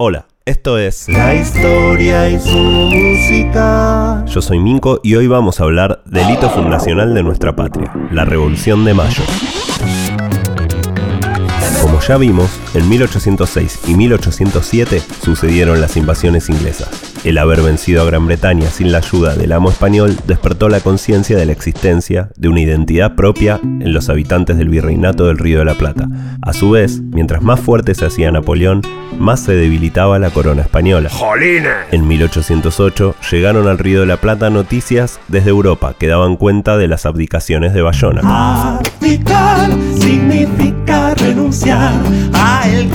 Hola, esto es La historia y su música. Yo soy Minko y hoy vamos a hablar del hito fundacional de nuestra patria, la Revolución de Mayo. Como ya vimos, en 1806 y 1807 sucedieron las invasiones inglesas. El haber vencido a Gran Bretaña sin la ayuda del amo español despertó la conciencia de la existencia de una identidad propia en los habitantes del virreinato del Río de la Plata. A su vez, mientras más fuerte se hacía Napoleón, más se debilitaba la corona española. En 1808 llegaron al Río de la Plata noticias desde Europa que daban cuenta de las abdicaciones de Bayona. Abdicar significa renunciar a el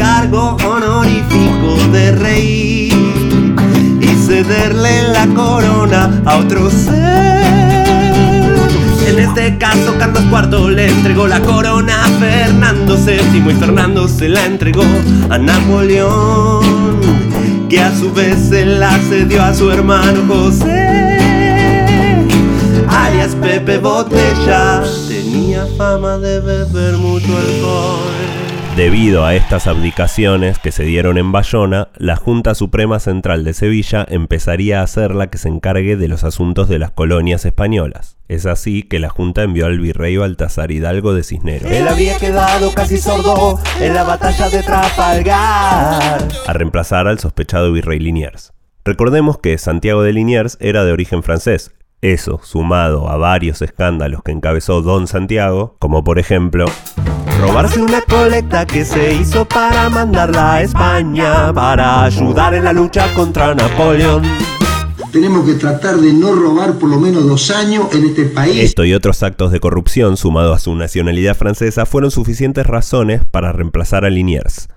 En este caso, Carlos IV le entregó la corona a Fernando VII y Fernando se la entregó a Napoleón, que a su vez se la cedió a su hermano José, alias Pepe Botella. Tenía fama de beber mucho alcohol. Debido a estas abdicaciones que se dieron en Bayona, la Junta Suprema Central de Sevilla empezaría a ser la que se encargue de los asuntos de las colonias españolas. Es así que la Junta envió al virrey Baltasar Hidalgo de Cisneros Él había quedado casi sordo en la batalla de Trafalgar. a reemplazar al sospechado virrey Liniers. Recordemos que Santiago de Liniers era de origen francés. Eso, sumado a varios escándalos que encabezó Don Santiago, como por ejemplo Robarse una colecta que se hizo para mandarla a España para ayudar en la lucha contra Napoleón. Tenemos que tratar de no robar por lo menos dos años en este país. Esto y otros actos de corrupción, sumado a su nacionalidad francesa, fueron suficientes razones para reemplazar a Liniers.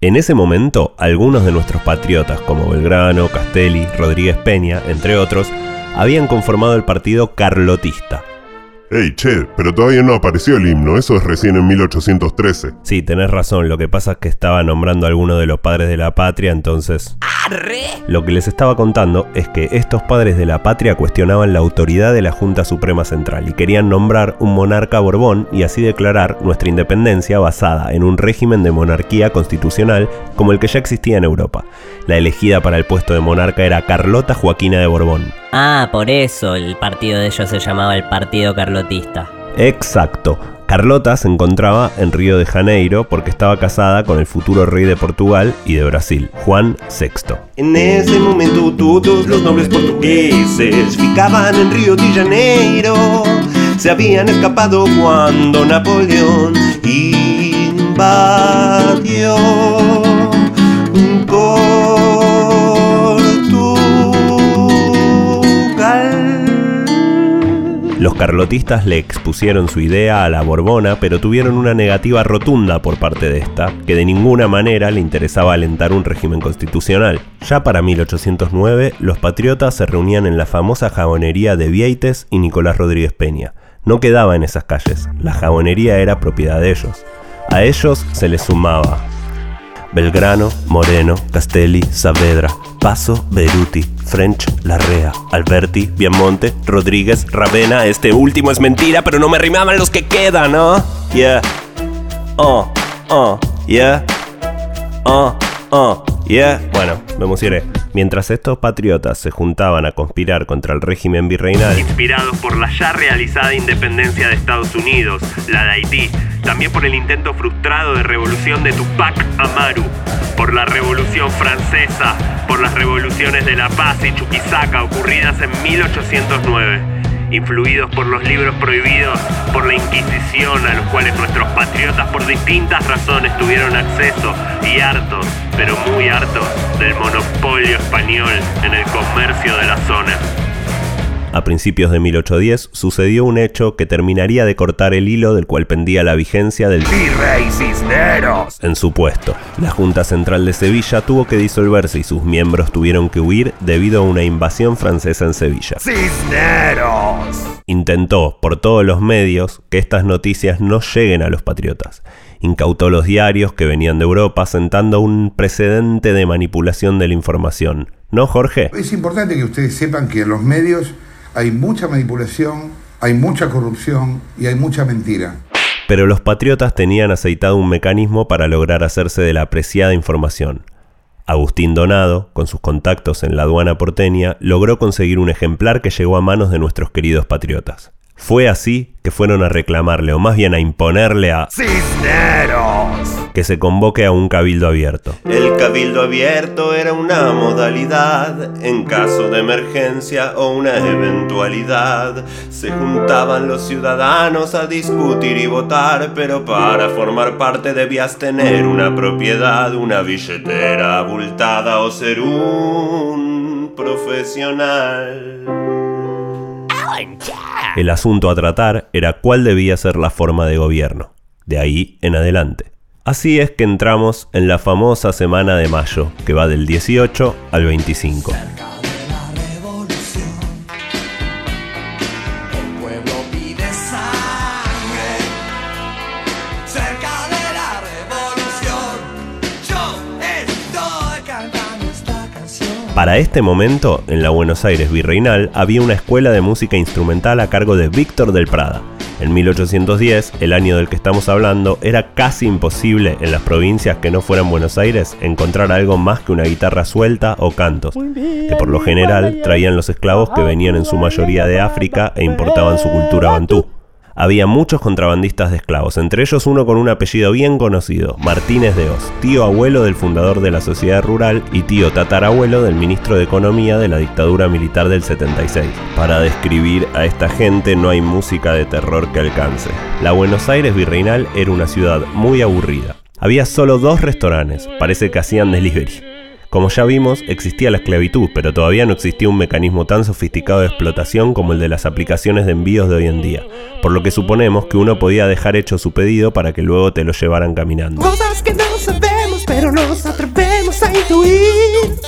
En ese momento, algunos de nuestros patriotas, como Belgrano, Castelli, Rodríguez Peña, entre otros, habían conformado el partido carlotista. Hey, che, pero todavía no apareció el himno, eso es recién en 1813. Sí, tenés razón, lo que pasa es que estaba nombrando a alguno de los padres de la patria, entonces... Lo que les estaba contando es que estos padres de la patria cuestionaban la autoridad de la Junta Suprema Central y querían nombrar un monarca Borbón y así declarar nuestra independencia basada en un régimen de monarquía constitucional como el que ya existía en Europa. La elegida para el puesto de monarca era Carlota Joaquina de Borbón. Ah, por eso el partido de ellos se llamaba el Partido Carlotista. Exacto. Carlota se encontraba en Río de Janeiro porque estaba casada con el futuro rey de Portugal y de Brasil, Juan VI. En ese momento todos los nobles portugueses ficaban en Río de Janeiro. Se habían escapado cuando Napoleón invadió carlotistas le expusieron su idea a la Borbona, pero tuvieron una negativa rotunda por parte de esta, que de ninguna manera le interesaba alentar un régimen constitucional. Ya para 1809, los patriotas se reunían en la famosa jabonería de Vieites y Nicolás Rodríguez Peña. No quedaba en esas calles, la jabonería era propiedad de ellos. A ellos se les sumaba Belgrano, Moreno, Castelli, Saavedra, Paso, Beruti, French, Larrea, Alberti, Biamonte, Rodríguez, Ravena. Este último es mentira, pero no me rimaban los que quedan, ¿no? Yeah. Oh, oh, yeah. Oh, oh, yeah. Bueno, a ir. Mientras estos patriotas se juntaban a conspirar contra el régimen virreinal, inspirados por la ya realizada independencia de Estados Unidos, la de Haití, también por el intento frustrado de revolución de Tupac Amaru, por la revolución francesa, por las revoluciones de La Paz y Chuquisaca ocurridas en 1809 influidos por los libros prohibidos, por la Inquisición a los cuales nuestros patriotas por distintas razones tuvieron acceso y hartos, pero muy hartos, del monopolio español en el comercio de la zona. A principios de 1810, sucedió un hecho que terminaría de cortar el hilo del cual pendía la vigencia del Virrey Cisneros. en su puesto. La Junta Central de Sevilla tuvo que disolverse y sus miembros tuvieron que huir debido a una invasión francesa en Sevilla. Cisneros. Intentó, por todos los medios, que estas noticias no lleguen a los patriotas. Incautó los diarios que venían de Europa, sentando un precedente de manipulación de la información. ¿No, Jorge? Es importante que ustedes sepan que en los medios hay mucha manipulación, hay mucha corrupción y hay mucha mentira. Pero los patriotas tenían aceitado un mecanismo para lograr hacerse de la apreciada información. Agustín Donado, con sus contactos en la aduana porteña, logró conseguir un ejemplar que llegó a manos de nuestros queridos patriotas. Fue así que fueron a reclamarle, o más bien a imponerle a ¡Cisneros! Que se convoque a un cabildo abierto. El cabildo abierto era una modalidad en caso de emergencia o una eventualidad. Se juntaban los ciudadanos a discutir y votar, pero para formar parte debías tener una propiedad, una billetera abultada o ser un profesional. El asunto a tratar era cuál debía ser la forma de gobierno. De ahí en adelante. Así es que entramos en la famosa semana de mayo, que va del 18 al 25. pueblo pide sangre cerca de la revolución. Yo estoy cantando esta canción. Para este momento, en la Buenos Aires virreinal había una escuela de música instrumental a cargo de Víctor del Prada. En 1810, el año del que estamos hablando, era casi imposible en las provincias que no fueran Buenos Aires encontrar algo más que una guitarra suelta o cantos, que por lo general traían los esclavos que venían en su mayoría de África e importaban su cultura bantú. Había muchos contrabandistas de esclavos, entre ellos uno con un apellido bien conocido, Martínez de Oz, tío abuelo del fundador de la sociedad rural y tío tatarabuelo del ministro de Economía de la dictadura militar del 76. Para describir a esta gente no hay música de terror que alcance. La Buenos Aires virreinal era una ciudad muy aburrida. Había solo dos restaurantes, parece que hacían delivery. Como ya vimos, existía la esclavitud, pero todavía no existía un mecanismo tan sofisticado de explotación como el de las aplicaciones de envíos de hoy en día, por lo que suponemos que uno podía dejar hecho su pedido para que luego te lo llevaran caminando. Cosas que no sabemos, pero nos atrevemos a intuir.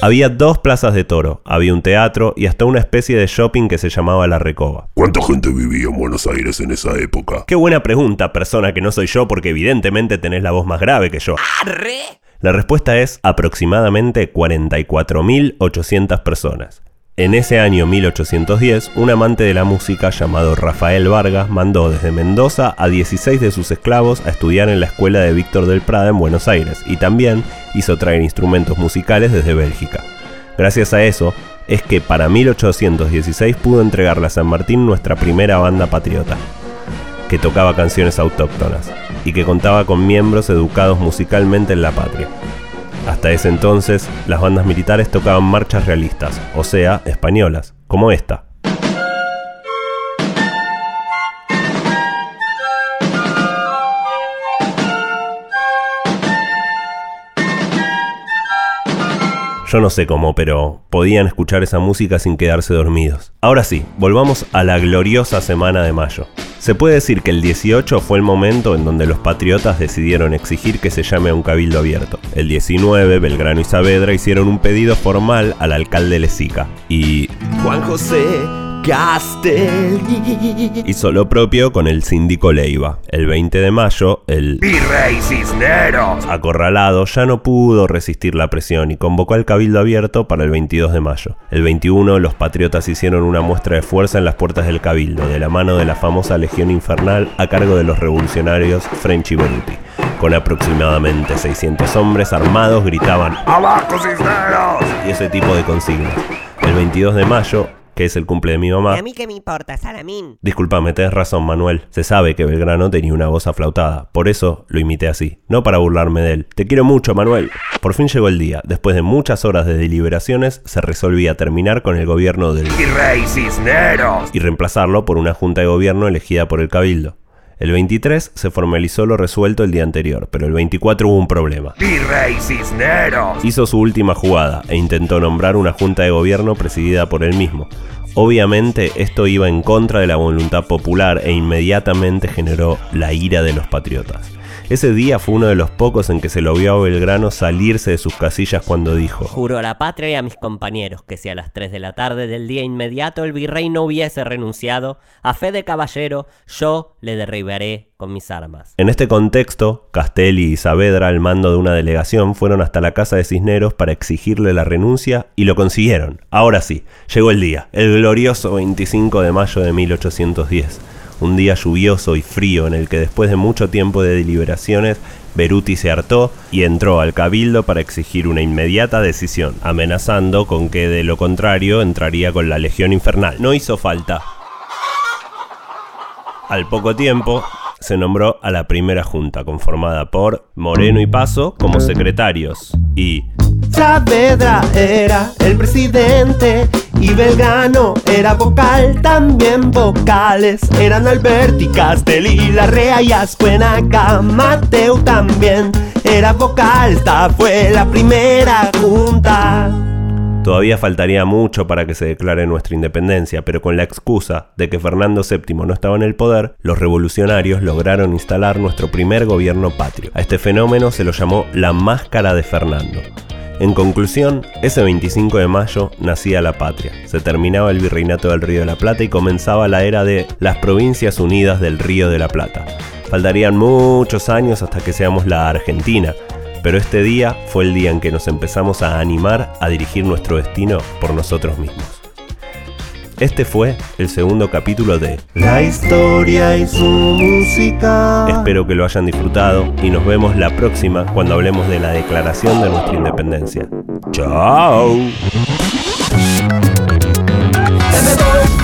Había dos plazas de toro, había un teatro y hasta una especie de shopping que se llamaba La Recoba. ¿Cuánta gente vivía en Buenos Aires en esa época? Qué buena pregunta, persona que no soy yo, porque evidentemente tenés la voz más grave que yo. La respuesta es aproximadamente 44.800 personas. En ese año 1810, un amante de la música llamado Rafael Vargas mandó desde Mendoza a 16 de sus esclavos a estudiar en la escuela de Víctor del Prada en Buenos Aires y también hizo traer instrumentos musicales desde Bélgica. Gracias a eso, es que para 1816 pudo entregarle a San Martín nuestra primera banda patriota, que tocaba canciones autóctonas y que contaba con miembros educados musicalmente en la patria. Hasta ese entonces, las bandas militares tocaban marchas realistas, o sea, españolas, como esta. Yo no sé cómo, pero podían escuchar esa música sin quedarse dormidos. Ahora sí, volvamos a la gloriosa semana de mayo. Se puede decir que el 18 fue el momento en donde los patriotas decidieron exigir que se llame a un cabildo abierto. El 19, Belgrano y Saavedra hicieron un pedido formal al alcalde Lezica. Y Juan José Castelli. hizo lo propio con el síndico Leiva. El 20 de mayo, el ¡Virrey Cisneros! acorralado ya no pudo resistir la presión y convocó al cabildo abierto para el 22 de mayo. El 21 los patriotas hicieron una muestra de fuerza en las puertas del cabildo, de la mano de la famosa Legión Infernal a cargo de los revolucionarios French y Beruti. Con aproximadamente 600 hombres armados gritaban ¡Abajo Cisneros! y ese tipo de consignas. El 22 de mayo, que es el cumple de mi mamá, ¿Y a mí qué me importa, Salamín? Disculpame, tenés razón, Manuel. Se sabe que Belgrano tenía una voz aflautada. Por eso lo imité así. No para burlarme de él. Te quiero mucho, Manuel. Por fin llegó el día. Después de muchas horas de deliberaciones, se resolvía terminar con el gobierno del ¡Virrey Cisneros! y reemplazarlo por una junta de gobierno elegida por el Cabildo. El 23 se formalizó lo resuelto el día anterior, pero el 24 hubo un problema. ¡Virrey Cisneros! Hizo su última jugada e intentó nombrar una junta de gobierno presidida por él mismo. Obviamente esto iba en contra de la voluntad popular e inmediatamente generó la ira de los patriotas. Ese día fue uno de los pocos en que se lo vio a Belgrano salirse de sus casillas cuando dijo Juro a la patria y a mis compañeros que si a las 3 de la tarde del día inmediato el virrey no hubiese renunciado, a fe de caballero, yo le derribaré con mis armas. En este contexto, Castelli y Saavedra, al mando de una delegación, fueron hasta la casa de Cisneros para exigirle la renuncia y lo consiguieron. Ahora sí, llegó el día, el glorioso 25 de mayo de 1810. Un día lluvioso y frío en el que después de mucho tiempo de deliberaciones, Beruti se hartó y entró al cabildo para exigir una inmediata decisión, amenazando con que de lo contrario entraría con la Legión Infernal. No hizo falta. Al poco tiempo, se nombró a la primera junta, conformada por Moreno y Paso como secretarios y Saavedra era el presidente y Belgrano era vocal, también vocales eran Alberti, Castelli, Larrea y Ascuenaga, Mateu también era vocal, esta fue la primera junta. Todavía faltaría mucho para que se declare nuestra independencia, pero con la excusa de que Fernando VII no estaba en el poder, los revolucionarios lograron instalar nuestro primer gobierno patrio. A este fenómeno se lo llamó la máscara de Fernando. En conclusión, ese 25 de mayo nacía la patria, se terminaba el virreinato del Río de la Plata y comenzaba la era de las Provincias Unidas del Río de la Plata. Faltarían muchos años hasta que seamos la Argentina, pero este día fue el día en que nos empezamos a animar a dirigir nuestro destino por nosotros mismos. Este fue el segundo capítulo de La historia y su música. Espero que lo hayan disfrutado y nos vemos la próxima cuando hablemos de la declaración de nuestra independencia. ¡Chao! Me voy